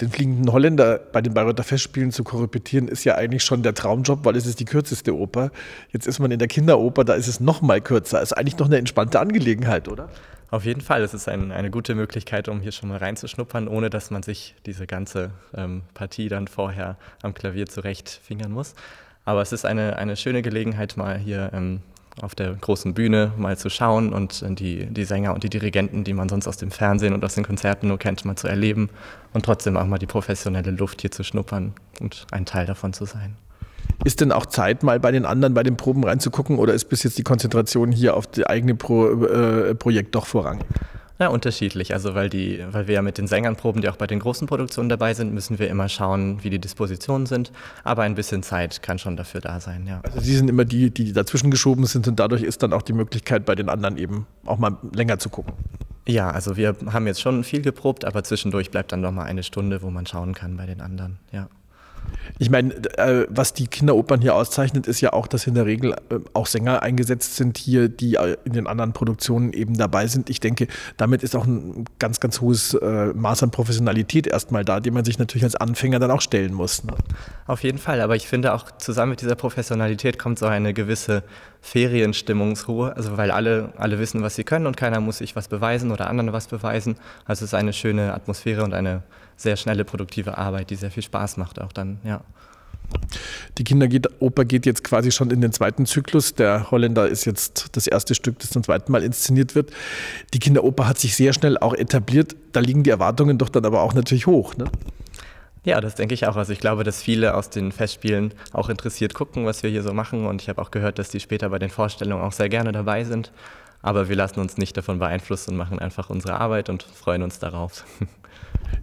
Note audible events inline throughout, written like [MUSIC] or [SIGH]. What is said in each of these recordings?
Den fliegenden Holländer bei den Bayreuther Festspielen zu korrepetieren, ist ja eigentlich schon der Traumjob, weil es ist die kürzeste Oper. Jetzt ist man in der Kinderoper, da ist es noch mal kürzer. Ist eigentlich noch eine entspannte Angelegenheit, oder? Auf jeden Fall. Es ist ein, eine gute Möglichkeit, um hier schon mal reinzuschnuppern, ohne dass man sich diese ganze ähm, Partie dann vorher am Klavier zurechtfingern muss. Aber es ist eine, eine schöne Gelegenheit, mal hier ähm, auf der großen Bühne mal zu schauen und die, die Sänger und die Dirigenten, die man sonst aus dem Fernsehen und aus den Konzerten nur kennt, mal zu erleben und trotzdem auch mal die professionelle Luft hier zu schnuppern und ein Teil davon zu sein. Ist denn auch Zeit, mal bei den anderen, bei den Proben reinzugucken oder ist bis jetzt die Konzentration hier auf das eigene Pro, äh, Projekt doch vorrangig? Ja, unterschiedlich. Also weil, die, weil wir ja mit den Sängern proben, die auch bei den großen Produktionen dabei sind, müssen wir immer schauen, wie die Dispositionen sind. Aber ein bisschen Zeit kann schon dafür da sein, ja. Also Sie sind immer die, die dazwischen geschoben sind und dadurch ist dann auch die Möglichkeit, bei den anderen eben auch mal länger zu gucken. Ja, also wir haben jetzt schon viel geprobt, aber zwischendurch bleibt dann noch mal eine Stunde, wo man schauen kann bei den anderen, ja. Ich meine, äh, was die Kinderopern hier auszeichnet, ist ja auch, dass in der Regel äh, auch Sänger eingesetzt sind hier, die äh, in den anderen Produktionen eben dabei sind. Ich denke, damit ist auch ein ganz, ganz hohes äh, Maß an Professionalität erstmal da, dem man sich natürlich als Anfänger dann auch stellen muss. Ne? Auf jeden Fall, aber ich finde auch zusammen mit dieser Professionalität kommt so eine gewisse Ferienstimmungsruhe, also weil alle, alle wissen, was sie können und keiner muss sich was beweisen oder anderen was beweisen. Also es ist eine schöne Atmosphäre und eine sehr schnelle, produktive Arbeit, die sehr viel Spaß macht auch dann, ja. Die Kinderoper geht jetzt quasi schon in den zweiten Zyklus. Der Holländer ist jetzt das erste Stück, das zum zweiten Mal inszeniert wird. Die Kinderoper hat sich sehr schnell auch etabliert. Da liegen die Erwartungen doch dann aber auch natürlich hoch. Ne? Ja, das denke ich auch. Also ich glaube, dass viele aus den Festspielen auch interessiert gucken, was wir hier so machen. Und ich habe auch gehört, dass die später bei den Vorstellungen auch sehr gerne dabei sind. Aber wir lassen uns nicht davon beeinflussen und machen einfach unsere Arbeit und freuen uns darauf. [LAUGHS]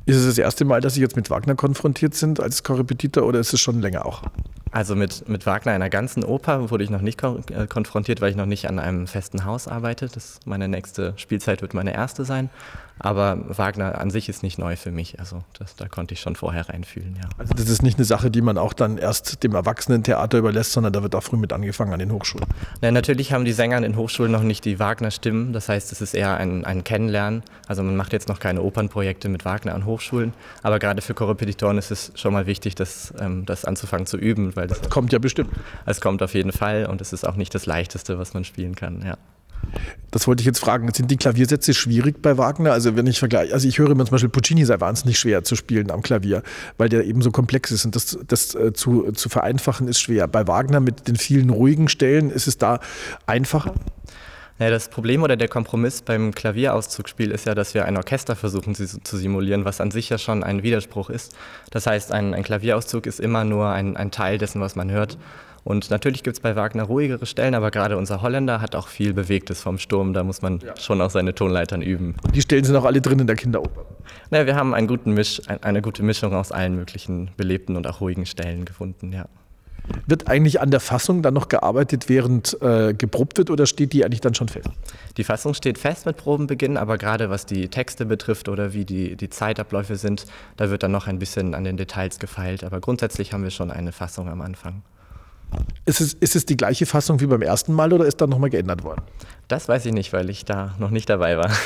Ist es das erste Mal, dass Sie jetzt mit Wagner konfrontiert sind als Korrepetitor oder ist es schon länger auch? Also mit, mit Wagner einer ganzen Oper wurde ich noch nicht kon äh, konfrontiert, weil ich noch nicht an einem festen Haus arbeite. Das, meine nächste Spielzeit wird meine erste sein. Aber Wagner an sich ist nicht neu für mich. Also das, da konnte ich schon vorher reinfühlen, ja. Also das ist nicht eine Sache, die man auch dann erst dem Erwachsenentheater überlässt, sondern da wird auch früh mit angefangen an den Hochschulen. Na, natürlich haben die Sänger an den Hochschulen noch nicht die Wagner-Stimmen. Das heißt, es ist eher ein, ein Kennenlernen. Also man macht jetzt noch keine Opernprojekte mit Wagner an Hochschulen. Aber gerade für Korrepetitoren ist es schon mal wichtig, das, ähm, das anzufangen zu üben. Weil das, das kommt ja bestimmt. Es kommt auf jeden Fall und es ist auch nicht das Leichteste, was man spielen kann, ja. Das wollte ich jetzt fragen. Sind die Klaviersätze schwierig bei Wagner? Also wenn ich vergleiche, also ich höre immer zum Beispiel Puccini sei wahnsinnig schwer zu spielen am Klavier, weil der eben so komplex ist und das, das äh, zu, zu vereinfachen ist schwer. Bei Wagner mit den vielen ruhigen Stellen ist es da einfacher? Ja, das Problem oder der Kompromiss beim Klavierauszugsspiel ist ja, dass wir ein Orchester versuchen zu simulieren, was an sich ja schon ein Widerspruch ist. Das heißt, ein, ein Klavierauszug ist immer nur ein, ein Teil dessen, was man hört. Und natürlich gibt es bei Wagner ruhigere Stellen, aber gerade unser Holländer hat auch viel Bewegtes vom Sturm. Da muss man ja. schon auch seine Tonleitern üben. Die Stellen sind auch alle drin in der Kinderoper. Naja, wir haben einen guten Misch, eine gute Mischung aus allen möglichen belebten und auch ruhigen Stellen gefunden, ja. Wird eigentlich an der Fassung dann noch gearbeitet, während äh, geprobt wird oder steht die eigentlich dann schon fest? Die Fassung steht fest mit Probenbeginn, aber gerade was die Texte betrifft oder wie die, die Zeitabläufe sind, da wird dann noch ein bisschen an den Details gefeilt. Aber grundsätzlich haben wir schon eine Fassung am Anfang. Ist es, ist es die gleiche Fassung wie beim ersten Mal oder ist da nochmal geändert worden? Das weiß ich nicht, weil ich da noch nicht dabei war. [LAUGHS]